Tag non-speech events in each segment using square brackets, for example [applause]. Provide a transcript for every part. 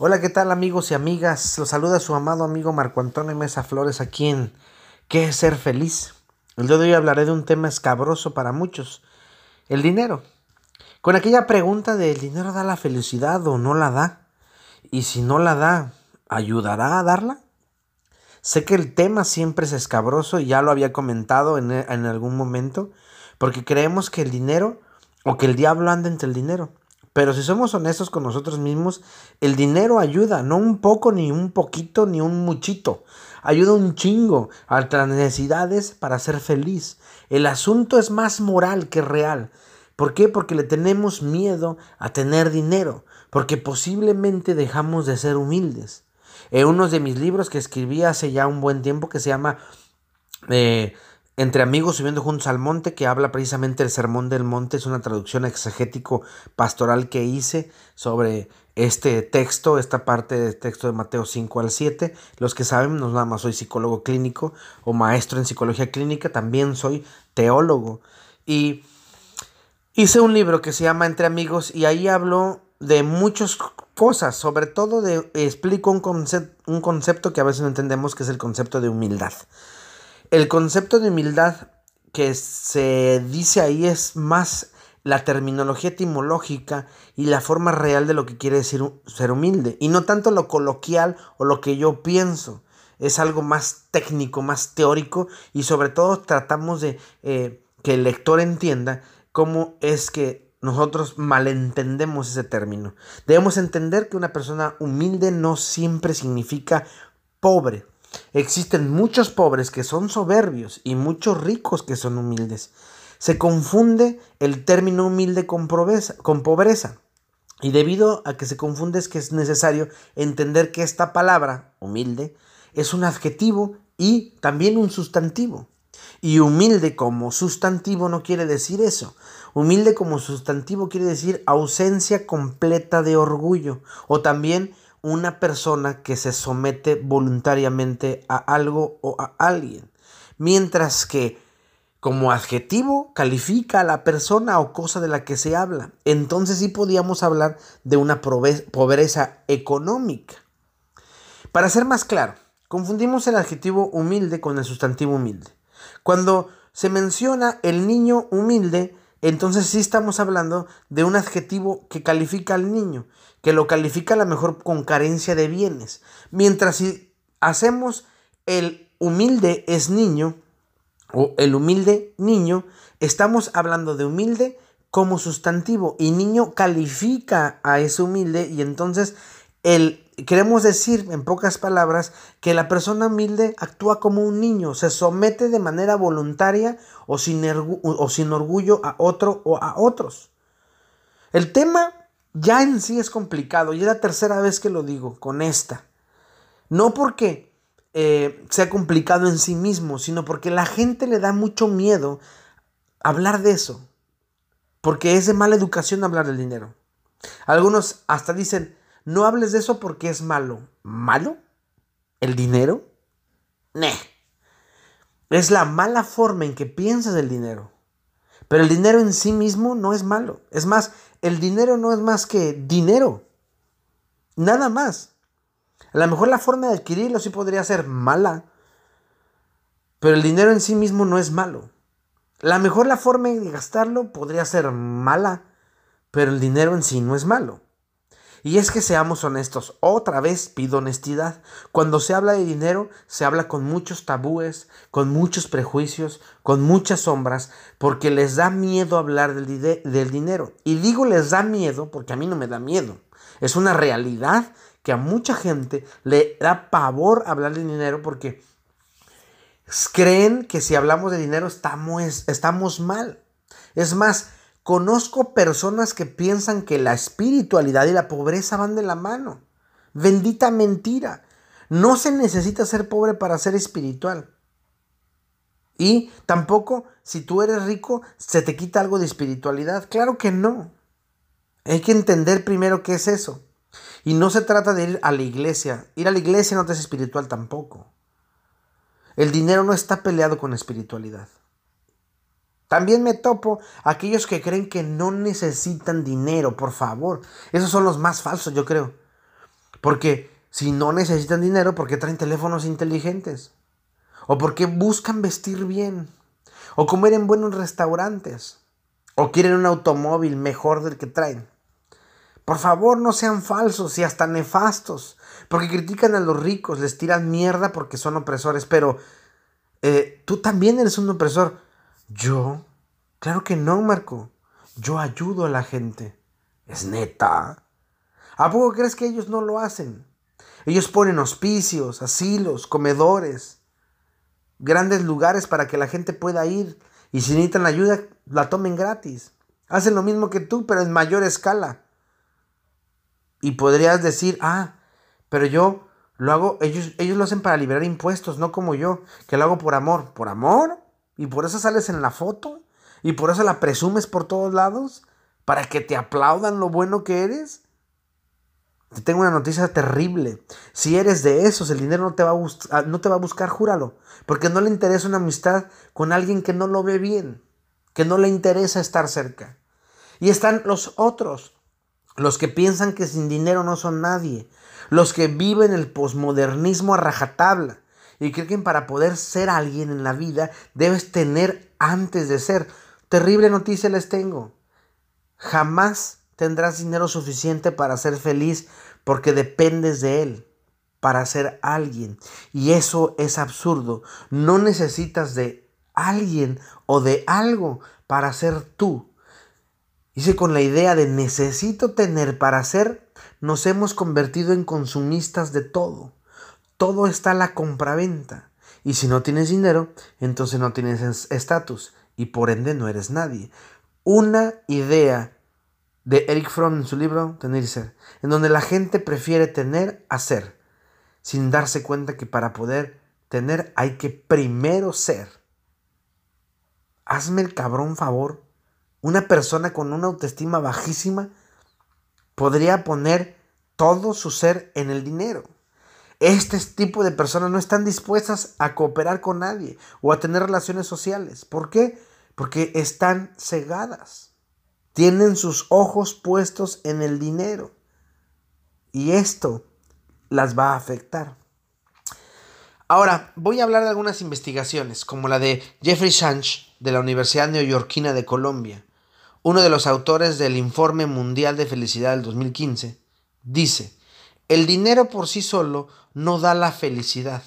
Hola, ¿qué tal amigos y amigas? Los saluda su amado amigo Marco Antonio Mesa Flores aquí en ¿Qué es ser feliz? El día de hoy hablaré de un tema escabroso para muchos, el dinero. Con aquella pregunta de ¿el dinero da la felicidad o no la da? Y si no la da, ¿ayudará a darla? Sé que el tema siempre es escabroso y ya lo había comentado en, en algún momento, porque creemos que el dinero o que el diablo anda entre el dinero. Pero si somos honestos con nosotros mismos, el dinero ayuda, no un poco, ni un poquito, ni un muchito. Ayuda un chingo a las necesidades para ser feliz. El asunto es más moral que real. ¿Por qué? Porque le tenemos miedo a tener dinero, porque posiblemente dejamos de ser humildes. En uno de mis libros que escribí hace ya un buen tiempo que se llama eh, entre amigos subiendo juntos al monte, que habla precisamente del sermón del monte, es una traducción exegético pastoral que hice sobre este texto, esta parte del texto de Mateo 5 al 7. Los que saben, no nada más soy psicólogo clínico o maestro en psicología clínica, también soy teólogo. Y hice un libro que se llama Entre amigos y ahí hablo de muchas cosas, sobre todo de, explico un, un concepto que a veces no entendemos, que es el concepto de humildad. El concepto de humildad que se dice ahí es más la terminología etimológica y la forma real de lo que quiere decir ser humilde, y no tanto lo coloquial o lo que yo pienso. Es algo más técnico, más teórico, y sobre todo tratamos de eh, que el lector entienda cómo es que nosotros malentendemos ese término. Debemos entender que una persona humilde no siempre significa pobre. Existen muchos pobres que son soberbios y muchos ricos que son humildes. Se confunde el término humilde con pobreza. Y debido a que se confunde es que es necesario entender que esta palabra, humilde, es un adjetivo y también un sustantivo. Y humilde como sustantivo no quiere decir eso. Humilde como sustantivo quiere decir ausencia completa de orgullo o también una persona que se somete voluntariamente a algo o a alguien, mientras que como adjetivo califica a la persona o cosa de la que se habla. Entonces sí podíamos hablar de una pobreza económica. Para ser más claro, confundimos el adjetivo humilde con el sustantivo humilde. Cuando se menciona el niño humilde, entonces sí estamos hablando de un adjetivo que califica al niño, que lo califica a lo mejor con carencia de bienes. Mientras si hacemos el humilde es niño o el humilde niño, estamos hablando de humilde como sustantivo y niño califica a ese humilde y entonces el queremos decir en pocas palabras que la persona humilde actúa como un niño, se somete de manera voluntaria o sin, orgullo a otro o a otros. El tema ya en sí es complicado y es la tercera vez que lo digo con esta. No porque eh, sea complicado en sí mismo, sino porque la gente le da mucho miedo hablar de eso. Porque es de mala educación hablar del dinero. Algunos hasta dicen, no hables de eso porque es malo. ¿Malo? ¿El dinero? Ne. Es la mala forma en que piensas del dinero. Pero el dinero en sí mismo no es malo. Es más, el dinero no es más que dinero. Nada más. A lo mejor la forma de adquirirlo sí podría ser mala. Pero el dinero en sí mismo no es malo. La mejor la forma de gastarlo podría ser mala. Pero el dinero en sí no es malo. Y es que seamos honestos, otra vez pido honestidad. Cuando se habla de dinero, se habla con muchos tabúes, con muchos prejuicios, con muchas sombras, porque les da miedo hablar del, del, dinero. Y digo les da miedo porque a mí no me da miedo. Es una realidad que a mucha gente le da pavor hablar de dinero porque creen que si hablamos de dinero estamos, estamos mal. Es más, Conozco personas que piensan que la espiritualidad y la pobreza van de la mano. Bendita mentira. No se necesita ser pobre para ser espiritual. Y tampoco, si tú eres rico, se te quita algo de espiritualidad. Claro que no. Hay que entender primero qué es eso. Y no se trata de ir a la iglesia. Ir a la iglesia no te es espiritual tampoco. El dinero no está peleado con espiritualidad. También me topo aquellos que creen que no necesitan dinero, por favor. Esos son los más falsos, yo creo. Porque si no necesitan dinero, ¿por qué traen teléfonos inteligentes? ¿O por qué buscan vestir bien? ¿O comer en buenos restaurantes? ¿O quieren un automóvil mejor del que traen? Por favor, no sean falsos y hasta nefastos, porque critican a los ricos, les tiran mierda porque son opresores, pero eh, tú también eres un opresor. Yo, claro que no, Marco. Yo ayudo a la gente. Es neta. ¿A poco crees que ellos no lo hacen? Ellos ponen hospicios, asilos, comedores, grandes lugares para que la gente pueda ir y si necesitan ayuda, la tomen gratis. Hacen lo mismo que tú, pero en mayor escala. Y podrías decir, ah, pero yo lo hago, ellos, ellos lo hacen para liberar impuestos, no como yo, que lo hago por amor. ¿Por amor? ¿Y por eso sales en la foto? ¿Y por eso la presumes por todos lados? ¿Para que te aplaudan lo bueno que eres? Te tengo una noticia terrible. Si eres de esos, el dinero no te va a, ah, no te va a buscar, júralo. Porque no le interesa una amistad con alguien que no lo ve bien, que no le interesa estar cerca. Y están los otros, los que piensan que sin dinero no son nadie, los que viven el posmodernismo a rajatabla y creen que para poder ser alguien en la vida debes tener antes de ser. Terrible noticia les tengo. Jamás tendrás dinero suficiente para ser feliz porque dependes de él para ser alguien. Y eso es absurdo. No necesitas de alguien o de algo para ser tú. Dice con la idea de necesito tener para ser, nos hemos convertido en consumistas de todo. Todo está a la compraventa. Y si no tienes dinero, entonces no tienes estatus y por ende no eres nadie. Una idea de Eric Fromm en su libro Tener y Ser, en donde la gente prefiere tener a ser, sin darse cuenta que para poder tener hay que primero ser. Hazme el cabrón favor. Una persona con una autoestima bajísima podría poner todo su ser en el dinero. Este tipo de personas no están dispuestas a cooperar con nadie o a tener relaciones sociales. ¿Por qué? Porque están cegadas. Tienen sus ojos puestos en el dinero. Y esto las va a afectar. Ahora, voy a hablar de algunas investigaciones, como la de Jeffrey Shanch de la Universidad Neoyorquina de Colombia, uno de los autores del Informe Mundial de Felicidad del 2015. Dice, el dinero por sí solo no da la felicidad.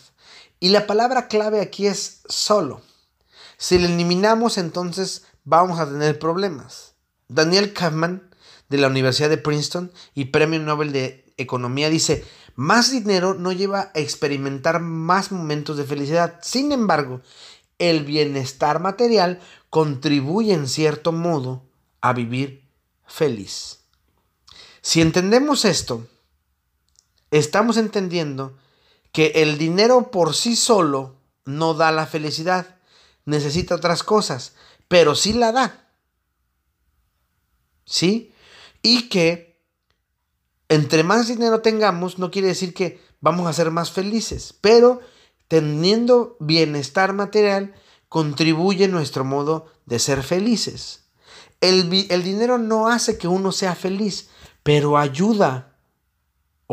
Y la palabra clave aquí es solo. Si lo eliminamos, entonces vamos a tener problemas. Daniel Kahneman de la Universidad de Princeton y Premio Nobel de Economía dice, más dinero no lleva a experimentar más momentos de felicidad. Sin embargo, el bienestar material contribuye en cierto modo a vivir feliz. Si entendemos esto, estamos entendiendo que el dinero por sí solo no da la felicidad, necesita otras cosas, pero sí la da. ¿sí? Y que entre más dinero tengamos, no quiere decir que vamos a ser más felices, pero teniendo bienestar material, contribuye nuestro modo de ser felices. El, el dinero no hace que uno sea feliz, pero ayuda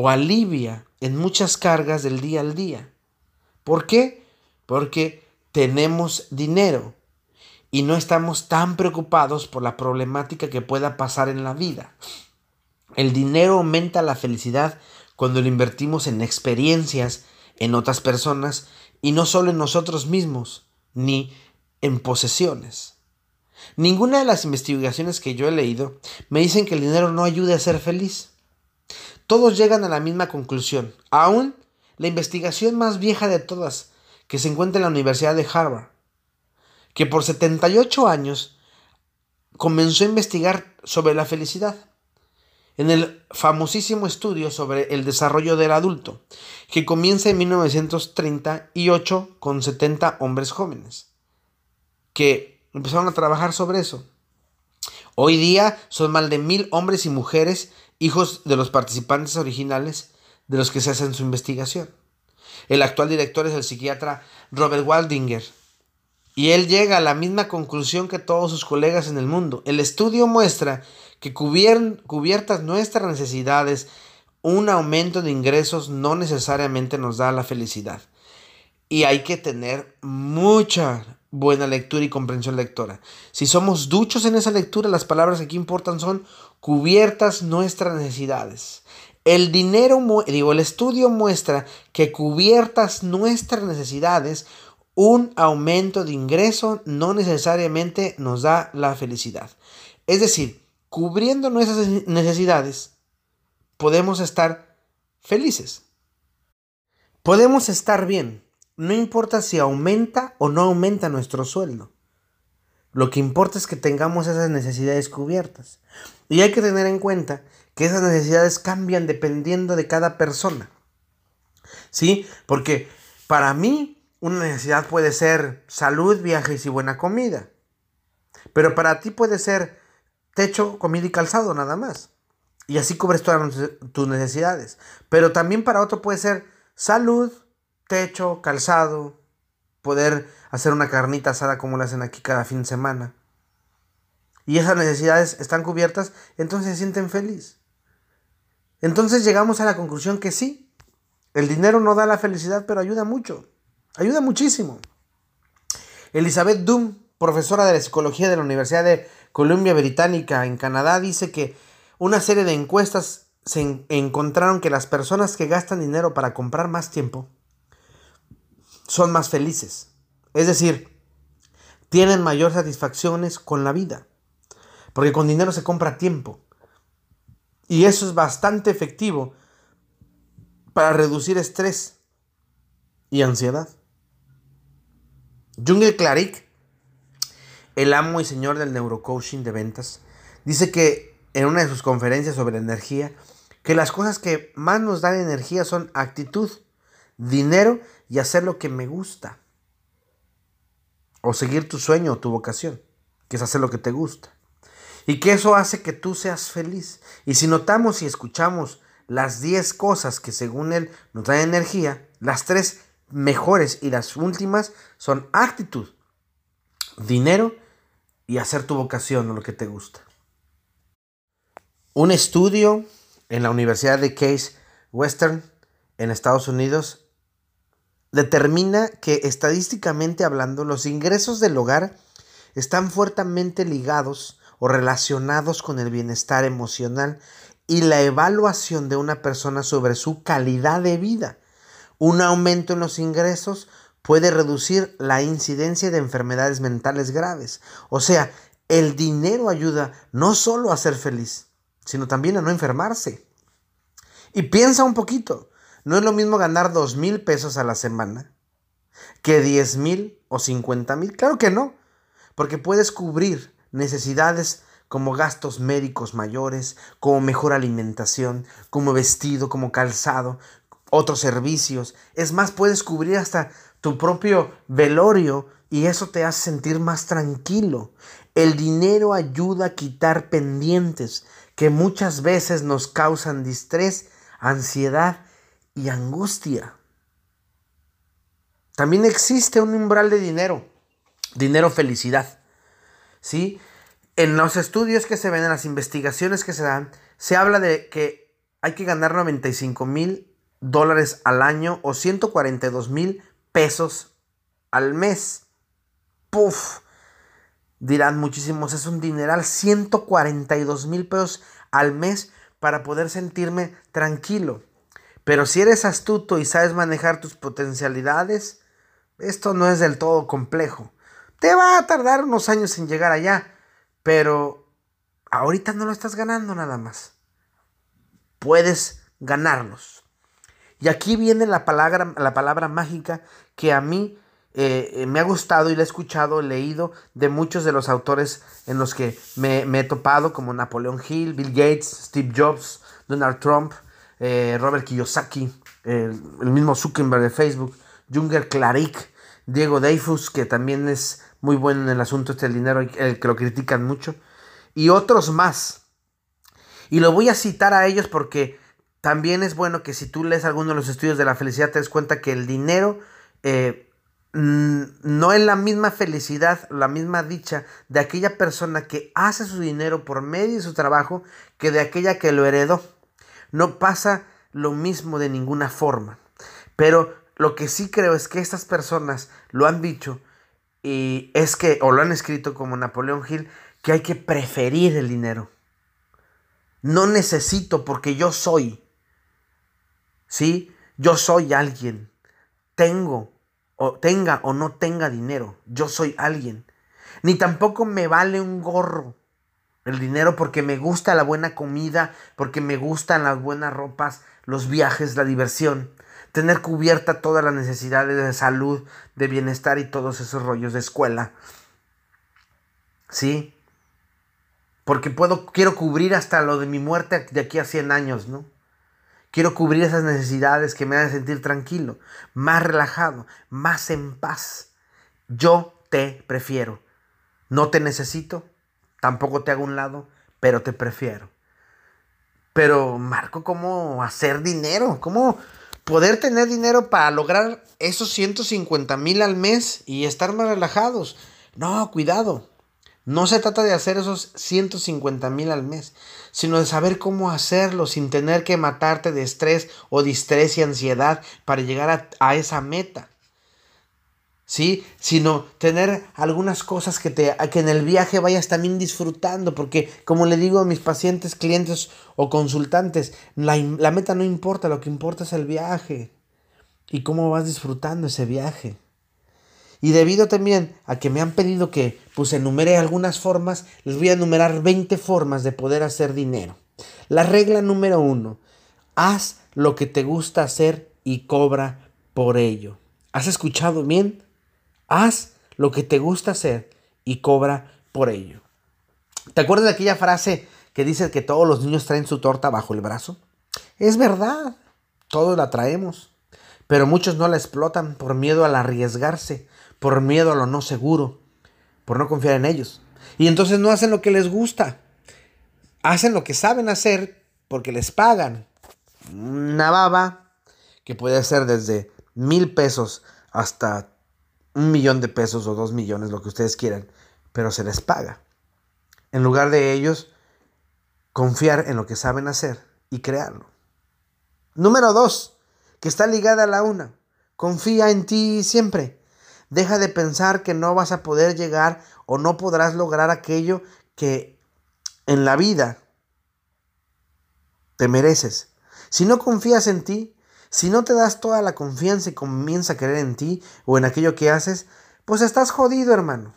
o alivia en muchas cargas del día al día. ¿Por qué? Porque tenemos dinero y no estamos tan preocupados por la problemática que pueda pasar en la vida. El dinero aumenta la felicidad cuando lo invertimos en experiencias, en otras personas y no solo en nosotros mismos, ni en posesiones. Ninguna de las investigaciones que yo he leído me dicen que el dinero no ayude a ser feliz. Todos llegan a la misma conclusión. Aún la investigación más vieja de todas, que se encuentra en la Universidad de Harvard, que por 78 años comenzó a investigar sobre la felicidad en el famosísimo estudio sobre el desarrollo del adulto, que comienza en 1938 con 70 hombres jóvenes, que empezaron a trabajar sobre eso. Hoy día son más de mil hombres y mujeres, hijos de los participantes originales de los que se hacen su investigación. El actual director es el psiquiatra Robert Waldinger, y él llega a la misma conclusión que todos sus colegas en el mundo. El estudio muestra que cubiertas nuestras necesidades un aumento de ingresos no necesariamente nos da la felicidad. Y hay que tener mucha buena lectura y comprensión lectora. Si somos duchos en esa lectura, las palabras que aquí importan son cubiertas nuestras necesidades. El dinero, digo, el estudio muestra que cubiertas nuestras necesidades, un aumento de ingreso no necesariamente nos da la felicidad. Es decir, cubriendo nuestras necesidades, podemos estar felices. Podemos estar bien. No importa si aumenta o no aumenta nuestro sueldo. Lo que importa es que tengamos esas necesidades cubiertas. Y hay que tener en cuenta que esas necesidades cambian dependiendo de cada persona. ¿Sí? Porque para mí una necesidad puede ser salud, viajes y buena comida. Pero para ti puede ser techo, comida y calzado nada más. Y así cubres todas tus necesidades. Pero también para otro puede ser salud, techo, calzado, poder hacer una carnita asada como lo hacen aquí cada fin de semana. Y esas necesidades están cubiertas, entonces se sienten felices. Entonces llegamos a la conclusión que sí, el dinero no da la felicidad, pero ayuda mucho. Ayuda muchísimo. Elizabeth Doom, profesora de la psicología de la Universidad de Columbia Británica en Canadá, dice que una serie de encuestas se encontraron que las personas que gastan dinero para comprar más tiempo son más felices. Es decir, tienen mayor satisfacciones con la vida. Porque con dinero se compra tiempo. Y eso es bastante efectivo para reducir estrés y ansiedad. Junge Claric, el amo y señor del neurocoaching de ventas, dice que en una de sus conferencias sobre energía, que las cosas que más nos dan energía son actitud, dinero y hacer lo que me gusta. O seguir tu sueño o tu vocación, que es hacer lo que te gusta y que eso hace que tú seas feliz. Y si notamos y escuchamos las 10 cosas que según él nos dan energía, las tres mejores y las últimas son actitud, dinero y hacer tu vocación o lo que te gusta. Un estudio en la Universidad de Case Western en Estados Unidos determina que estadísticamente hablando los ingresos del hogar están fuertemente ligados o relacionados con el bienestar emocional y la evaluación de una persona sobre su calidad de vida. Un aumento en los ingresos puede reducir la incidencia de enfermedades mentales graves. O sea, el dinero ayuda no solo a ser feliz, sino también a no enfermarse. Y piensa un poquito, no es lo mismo ganar dos mil pesos a la semana que diez mil o cincuenta mil. Claro que no, porque puedes cubrir necesidades como gastos médicos mayores, como mejor alimentación, como vestido, como calzado, otros servicios. Es más, puedes cubrir hasta tu propio velorio y eso te hace sentir más tranquilo. El dinero ayuda a quitar pendientes que muchas veces nos causan distrés, ansiedad y angustia. También existe un umbral de dinero, dinero felicidad. ¿sí? En los estudios que se ven, en las investigaciones que se dan, se habla de que hay que ganar 95 mil dólares al año o 142 mil pesos al mes. Puf, dirán muchísimos, es un dineral, 142 mil pesos al mes para poder sentirme tranquilo. Pero si eres astuto y sabes manejar tus potencialidades, esto no es del todo complejo. Te va a tardar unos años en llegar allá, pero ahorita no lo estás ganando nada más. Puedes ganarlos. Y aquí viene la palabra, la palabra mágica que a mí eh, me ha gustado y la he escuchado, leído de muchos de los autores en los que me, he topado, como Napoleón Hill, Bill Gates, Steve Jobs, Donald Trump, eh, Robert Kiyosaki, el, mismo Zuckerberg de Facebook, Junger Claric, Diego Dreyfus, que también es muy bueno en el asunto este del dinero, el que lo critican mucho, y otros más. Y lo voy a citar a ellos porque también es bueno que si tú lees alguno de los estudios de la felicidad te des cuenta que el dinero eh, no es la misma felicidad, la misma dicha de aquella persona que hace su dinero por medio de su trabajo que de aquella que lo heredó. No pasa lo mismo de ninguna forma. Pero lo que sí creo es que estas personas lo han dicho y es que, o lo han escrito como Napoleón Hill, que hay que preferir el dinero. No necesito porque yo soy. ¿Sí? Yo soy alguien. Tengo o tenga o no tenga dinero. Yo soy alguien. Ni tampoco me vale un gorro el dinero porque me gusta la buena comida, porque me gustan las buenas ropas, los viajes, la diversión. Tener cubierta todas las necesidades de salud, de bienestar y todos esos rollos de escuela. ¿Sí? Porque puedo, quiero cubrir hasta lo de mi muerte de aquí a 100 años, ¿no? Quiero cubrir esas necesidades que me hagan sentir tranquilo, más relajado, más en paz. Yo te prefiero. No te necesito, tampoco te hago un lado, pero te prefiero. Pero, Marco, ¿cómo hacer dinero? ¿Cómo poder tener dinero para lograr esos 150 mil al mes y estar más relajados? No, cuidado. No se trata de hacer esos 150 mil al mes, sino de saber cómo hacerlo sin tener que matarte de estrés o distrés y ansiedad para llegar a, a esa meta. ¿Sí? Sino tener algunas cosas que, te, que en el viaje vayas también disfrutando, porque como le digo a mis pacientes, clientes o consultantes, la, meta no importa, lo que importa es el viaje y cómo vas disfrutando ese viaje. Y debido también a que me han pedido que pues enumere algunas formas, les voy a enumerar 20 formas de poder hacer dinero. La regla número uno, haz lo que te gusta hacer y cobra por ello. ¿Has escuchado bien? Haz lo que te gusta hacer y cobra por ello. ¿Te acuerdas de aquella frase que dice que todos los niños traen su torta bajo el brazo? Es verdad, todos la traemos, pero muchos no la explotan por miedo al arriesgarse, por miedo a lo no seguro, por no confiar en ellos. Y entonces no hacen lo que les gusta, hacen lo que saben hacer porque les pagan. Una baba que puede ser desde mil pesos hasta un millón de pesos o dos millones, lo que ustedes quieran, pero se les paga. En lugar de ellos confiar en lo que saben hacer y crearlo. Número dos, que está ligada a la una. Confía en ti siempre. Deja de pensar que no vas a poder llegar o no podrás lograr aquello que en la vida te mereces. Si no confías en ti, si no te das toda la confianza y comienza a creer en ti o en aquello que haces, pues estás jodido, hermano,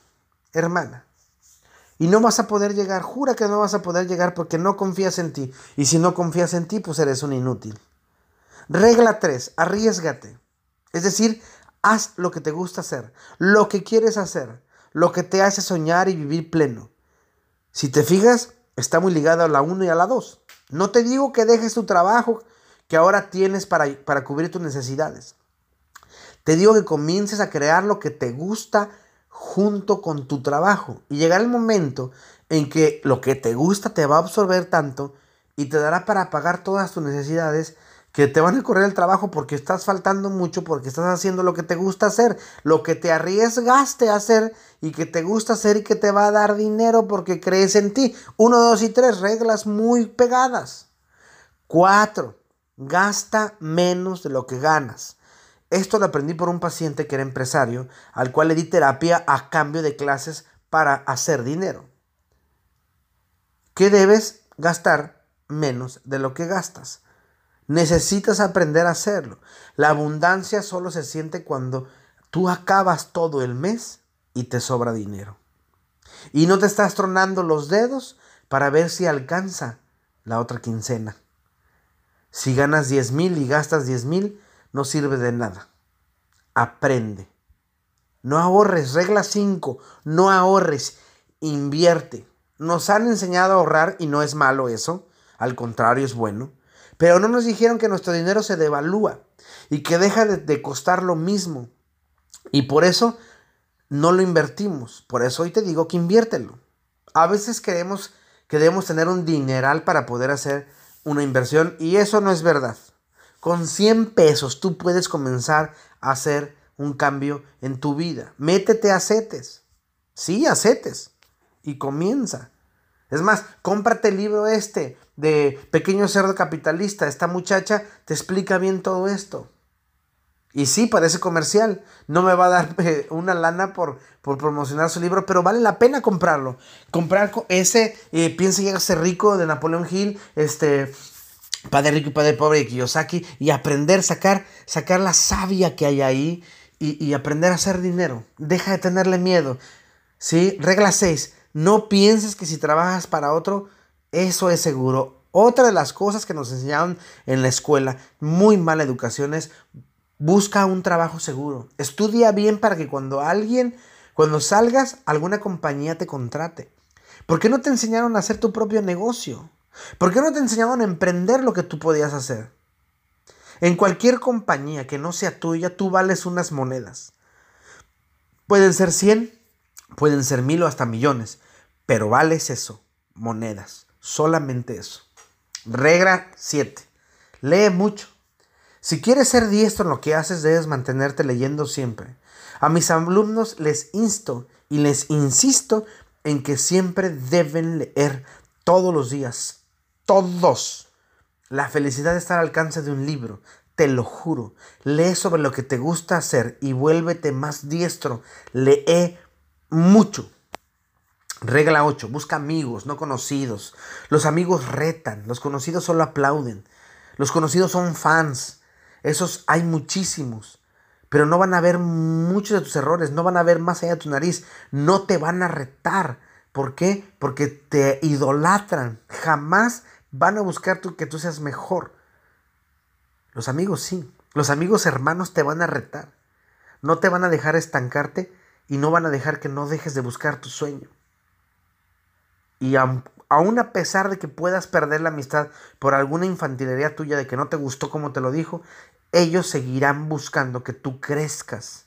hermana. Y no vas a poder llegar, jura que no vas a poder llegar porque no confías en ti. Y si no confías en ti, pues eres un inútil. Regla 3, arriesgate. Es decir, haz lo que te gusta hacer, lo que quieres hacer, lo que te hace soñar y vivir pleno. Si te fijas, está muy ligado a la 1 y a la 2. No te digo que dejes tu trabajo, que ahora tienes para, para cubrir tus necesidades. Te digo que comiences a crear lo que te gusta junto con tu trabajo. Y llegará el momento en que lo que te gusta te va a absorber tanto y te dará para pagar todas tus necesidades que te van a correr el trabajo porque estás faltando mucho, porque estás haciendo lo que te gusta hacer, lo que te arriesgaste a hacer y que te gusta hacer y que te va a dar dinero porque crees en ti. Uno, dos y tres, reglas muy pegadas. Cuatro, Gasta menos de lo que ganas. Esto lo aprendí por un paciente que era empresario, al cual le di terapia a cambio de clases para hacer dinero. ¿Qué debes gastar menos de lo que gastas? Necesitas aprender a hacerlo. La abundancia solo se siente cuando tú acabas todo el mes y te sobra dinero. Y no te estás tronando los dedos para ver si alcanza la otra quincena. Si ganas 10 mil y gastas 10 mil, no sirve de nada. Aprende. No ahorres. Regla 5. No ahorres. Invierte. Nos han enseñado a ahorrar y no es malo eso. Al contrario, es bueno. Pero no nos dijeron que nuestro dinero se devalúa y que deja de, de costar lo mismo. Y por eso no lo invertimos. Por eso hoy te digo que inviértelo. A veces queremos que debemos tener un dineral para poder hacer una inversión y eso no es verdad. Con 100 pesos tú puedes comenzar a hacer un cambio en tu vida. Métete a CETES. Sí, a CETES. Y comienza. Es más, cómprate el libro este de Pequeño Cerdo Capitalista. Esta muchacha te explica bien todo esto. Y sí, parece comercial. No me va a dar eh, una lana por, por, promocionar su libro, pero vale la pena comprarlo. Comprar ese eh, Piensa y ser rico de Napoleón Hill, este, Padre Rico y Padre Pobre de Kiyosaki, y aprender, sacar, sacar la savia que hay ahí y, y aprender a hacer dinero. Deja de tenerle miedo. ¿Sí? Regla 6. No pienses que si trabajas para otro, eso es seguro. Otra de las cosas que nos enseñaron en la escuela, muy mala educación, es busca un trabajo seguro. Estudia bien para que cuando alguien, cuando salgas, alguna compañía te contrate. ¿Por qué no te enseñaron a hacer tu propio negocio? ¿Por qué no te enseñaron a emprender lo que tú podías hacer? En cualquier compañía que no sea tuya, tú vales unas monedas. Pueden ser 100, pueden ser mil o hasta millones, pero vales eso, monedas, solamente eso. Regla 7. Lee mucho. Si quieres ser diestro en lo que haces, debes mantenerte leyendo siempre. A mis alumnos les insto y les insisto en que siempre deben leer todos los días. Todos. La felicidad está al alcance de un libro. Te lo juro. Lee sobre lo que te gusta hacer y vuélvete más diestro. Lee mucho. Regla 8. Busca amigos, no conocidos. Los amigos retan, los conocidos solo aplauden. Los conocidos son fans. Esos hay muchísimos. Pero no van a ver muchos de tus errores, no van a ver más allá de tu nariz, no te van a retar. ¿Por qué? Porque te idolatran. Jamás van a buscar que tú seas mejor. Los amigos sí. Los amigos hermanos te van a retar. No te van a dejar estancarte y no van a dejar que no dejes de buscar tu sueño. Y aún a pesar de que puedas perder la amistad por alguna infantilería tuya de que no te gustó como te lo dijo, ellos seguirán buscando que tú crezcas.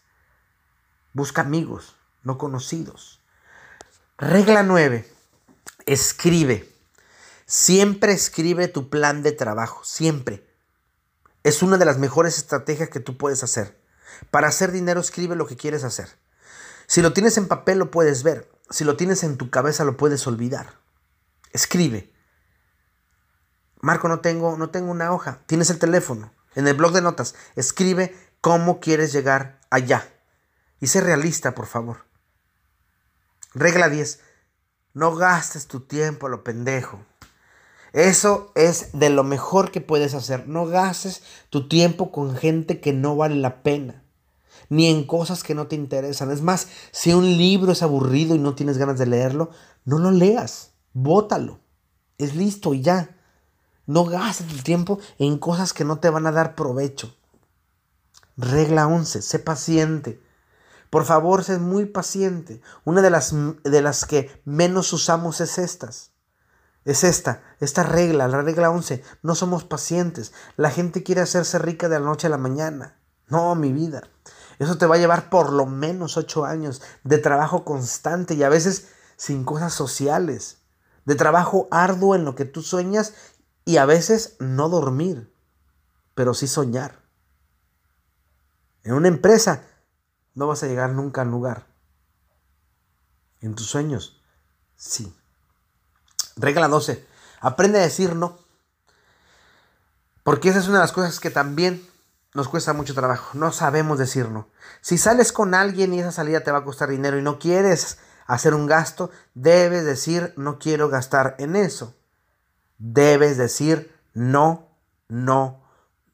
Busca amigos, no conocidos. Regla 9. Escribe. Siempre escribe tu plan de trabajo, siempre. Es una de las mejores estrategias que tú puedes hacer. Para hacer dinero, escribe lo que quieres hacer. Si lo tienes en papel lo puedes ver. Si lo tienes en tu cabeza lo puedes olvidar. Escribe. Marco, no tengo, no tengo una hoja. Tienes el teléfono. En el blog de notas, escribe cómo quieres llegar allá. Y sé realista, por favor. Regla 10. No gastes tu tiempo a lo pendejo. Eso es de lo mejor que puedes hacer. No gastes tu tiempo con gente que no vale la pena ni en cosas que no te interesan. Es más, si un libro es aburrido y no tienes ganas de leerlo, no lo leas, bótalo. Es listo y ya. No gastes tu tiempo en cosas que no te van a dar provecho. Regla 11, sé paciente. Por favor, sé muy paciente. Una de las, de las que menos usamos es estas. Es esta, esta regla, la regla 11. No somos pacientes. La gente quiere hacerse rica de la noche a la mañana. No, mi vida. Eso te va a llevar por lo menos ocho años de trabajo constante y a veces sin cosas sociales, de trabajo arduo en lo que tú sueñas y a veces no dormir, pero sí soñar. En una empresa no vas a llegar nunca al lugar. En tus sueños, sí. Regla 12. Aprende a decir no. Porque esa es una de las cosas que también nos cuesta mucho trabajo. No sabemos decir no. Si sales con alguien y esa salida te va a costar dinero y no quieres hacer un gasto, debes decir no quiero gastar en eso. Debes decir no, no,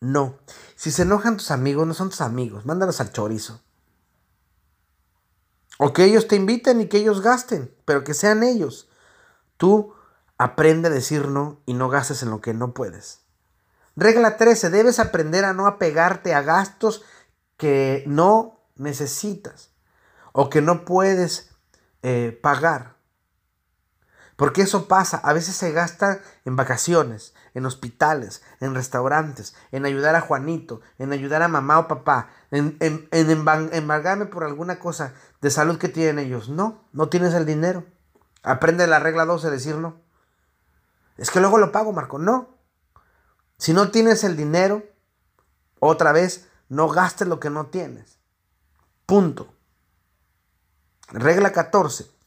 no. Si se enojan tus amigos, no son tus amigos, mándalos al chorizo. O que ellos te inviten y que ellos gasten, pero que sean ellos. Tú aprende a decir no y no gastes en lo que no puedes. Regla 13. Debes aprender a no apegarte a gastos que no necesitas o que no puedes eh, pagar. Porque eso pasa. A veces se gasta en vacaciones, en hospitales, en restaurantes, en ayudar a Juanito, en ayudar a mamá o papá, en, embargarme por alguna cosa de salud que tienen ellos. No, no tienes el dinero. Aprende la regla 12 a decir no. Es que luego lo pago, Marco. No, si no tienes el dinero, otra vez, no gastes lo que no tienes. Punto. Regla 14.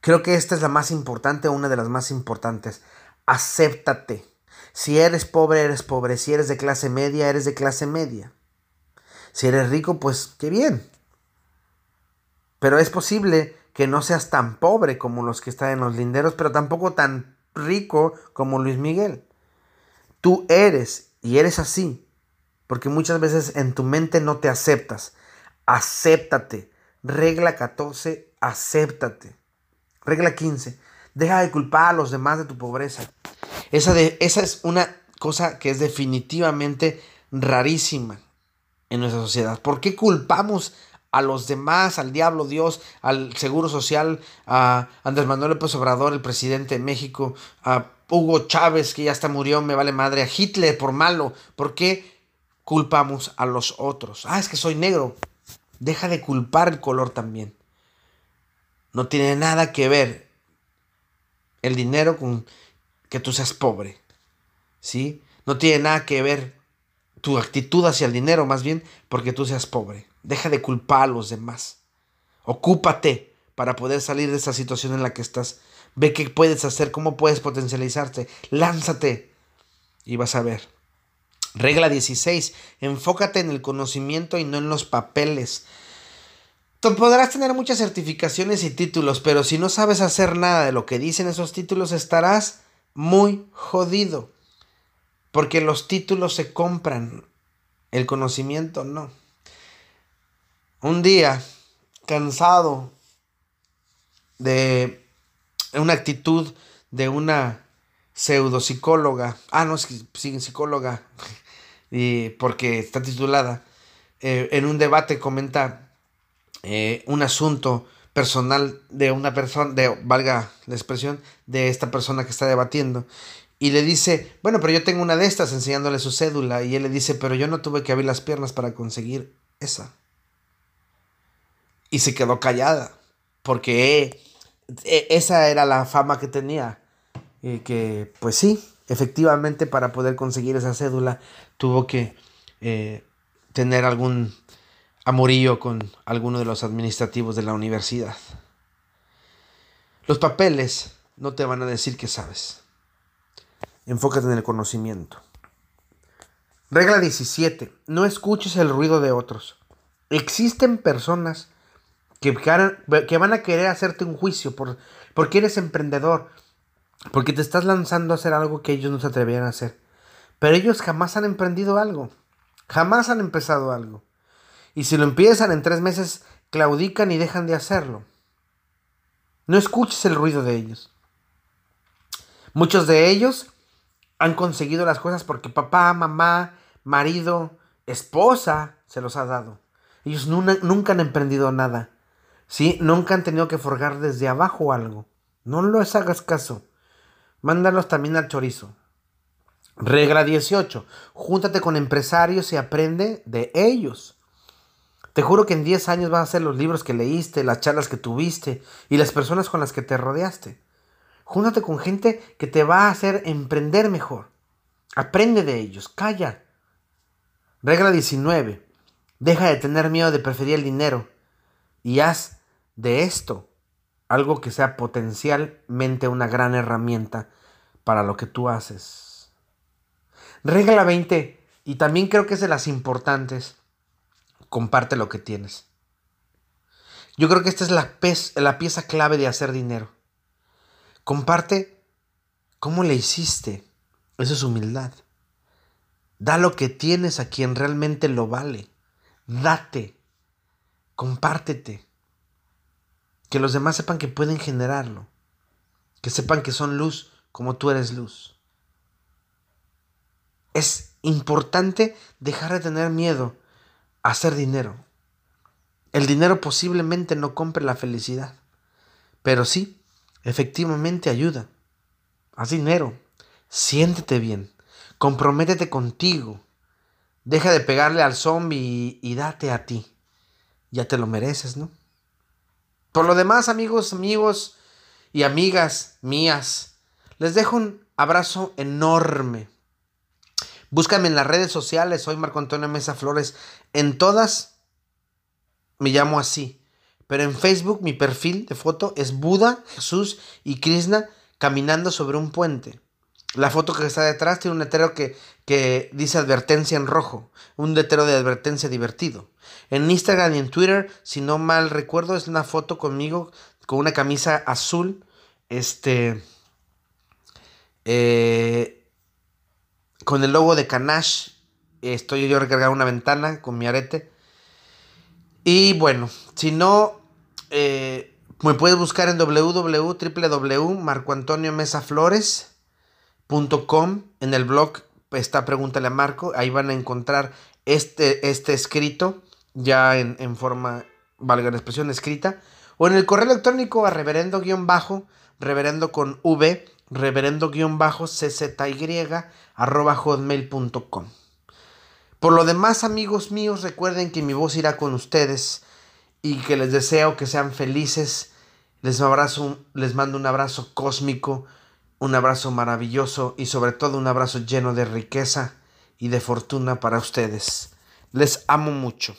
Creo que esta es la más importante, una de las más importantes. Acéptate. Si eres pobre, eres pobre. Si eres de clase media, eres de clase media. Si eres rico, pues qué bien. Pero es posible que no seas tan pobre como los que están en los linderos, pero tampoco tan rico como Luis Miguel. Tú eres y eres así, porque muchas veces en tu mente no te aceptas. Acéptate. Regla 14, acéptate. Regla 15. Deja de culpar a los demás de tu pobreza. Esa, de, esa es una cosa que es definitivamente rarísima en nuestra sociedad. ¿Por qué culpamos a los demás, al diablo Dios, al Seguro Social, a Andrés Manuel López Obrador, el presidente de México, a Hugo Chávez, que ya está murió, me vale madre, a Hitler por malo? ¿Por qué culpamos a los otros? Ah, es que soy negro. Deja de culpar el color también. No tiene nada que ver el dinero con que tú seas pobre. ¿Sí? No tiene nada que ver tu actitud hacia el dinero, más bien porque tú seas pobre. Deja de culpar a los demás. Ocúpate para poder salir de esa situación en la que estás. Ve qué puedes hacer, cómo puedes potencializarte. Lánzate y vas a ver. Regla 16. Enfócate en el conocimiento y no en los papeles. Podrás tener muchas certificaciones y títulos, pero si no sabes hacer nada de lo que dicen esos títulos, estarás muy jodido. Porque los títulos se compran, el conocimiento no. Un día, cansado de una actitud de una pseudopsicóloga, ah, no, psicóloga, [laughs] y porque está titulada, eh, en un debate comenta eh, un asunto personal de una persona, de, valga la expresión, de esta persona que está debatiendo. Y le dice, bueno, pero yo tengo una de estas enseñándole su cédula. Y él le dice, pero yo no tuve que abrir las piernas para conseguir esa. Y se quedó callada, porque e, esa era la fama que tenía. Y que, pues sí, efectivamente para poder conseguir esa cédula tuvo que eh, tener algún amorío con alguno de los administrativos de la universidad. Los papeles no te van a decir que sabes. Enfócate en el conocimiento. Regla 17. No escuches el ruido de otros. Existen personas que, van a querer hacerte un juicio por, porque eres emprendedor, porque te estás lanzando a hacer algo que ellos no se atrevían a hacer. Pero ellos jamás han emprendido algo. Jamás han empezado algo. Y si lo empiezan en tres meses, claudican y dejan de hacerlo. No escuches el ruido de ellos. Muchos de ellos han conseguido las cosas porque papá, mamá, marido, esposa se los ha dado. Ellos nunca han emprendido nada. ¿sí? Nunca han tenido que forjar desde abajo algo. No les hagas caso. Mándalos también al chorizo. Regla 18. Júntate con empresarios y aprende de ellos. Te juro que en 10 años vas a ser los libros que leíste, las charlas que tuviste y las personas con las que te rodeaste. Júntate con gente que te va a hacer emprender mejor. Aprende de ellos, calla. Regla 19. Deja de tener miedo de preferir el dinero y haz de esto algo que sea potencialmente una gran herramienta para lo que tú haces. Regla 20, y también creo que es de las importantes, comparte lo que tienes. Yo creo que esta es la, la pieza clave de hacer dinero. Comparte cómo le hiciste. Eso es humildad. Da lo que tienes a quien realmente lo vale. Date. Compártete. Que los demás sepan que pueden generarlo. Que sepan que son luz como tú eres luz. Es importante dejar de tener miedo hacer dinero. El dinero posiblemente no compre la felicidad, pero sí, efectivamente ayuda. Haz dinero, siéntete bien, comprométete contigo, deja de pegarle al zombie y, y date a ti. Ya te lo mereces, ¿no? Por lo demás, amigos, amigos y amigas mías, les dejo un abrazo enorme. Búscame en las redes sociales, soy Marco Antonio Mesa Flores. En todas me llamo así. Pero en Facebook mi perfil de foto es Buda, Jesús y Krishna caminando sobre un puente. La foto que está detrás tiene un letrero que, que dice advertencia en rojo, un letrero de advertencia divertido. En Instagram y en Twitter, si no mal recuerdo, es una foto conmigo con una camisa azul, este, eh, con el logo de Canash. Estoy yo recargando una ventana con mi arete. Y bueno, si no eh, me puedes buscar en www.marcoantoniomesaflores.com. En el blog está Pregúntale a Marco. Ahí van a encontrar este, este escrito ya en, forma, valga la expresión, escrita. O en el correo electrónico a reverendo guion bajo, reverendo con V, reverendo guion bajo czy arroba hotmail.com. Por lo demás, amigos míos, recuerden que mi voz irá con ustedes y que les deseo que sean felices. Les abrazo, les mando un abrazo cósmico, un abrazo maravilloso y sobre todo un abrazo lleno de riqueza y de fortuna para ustedes. Les amo mucho.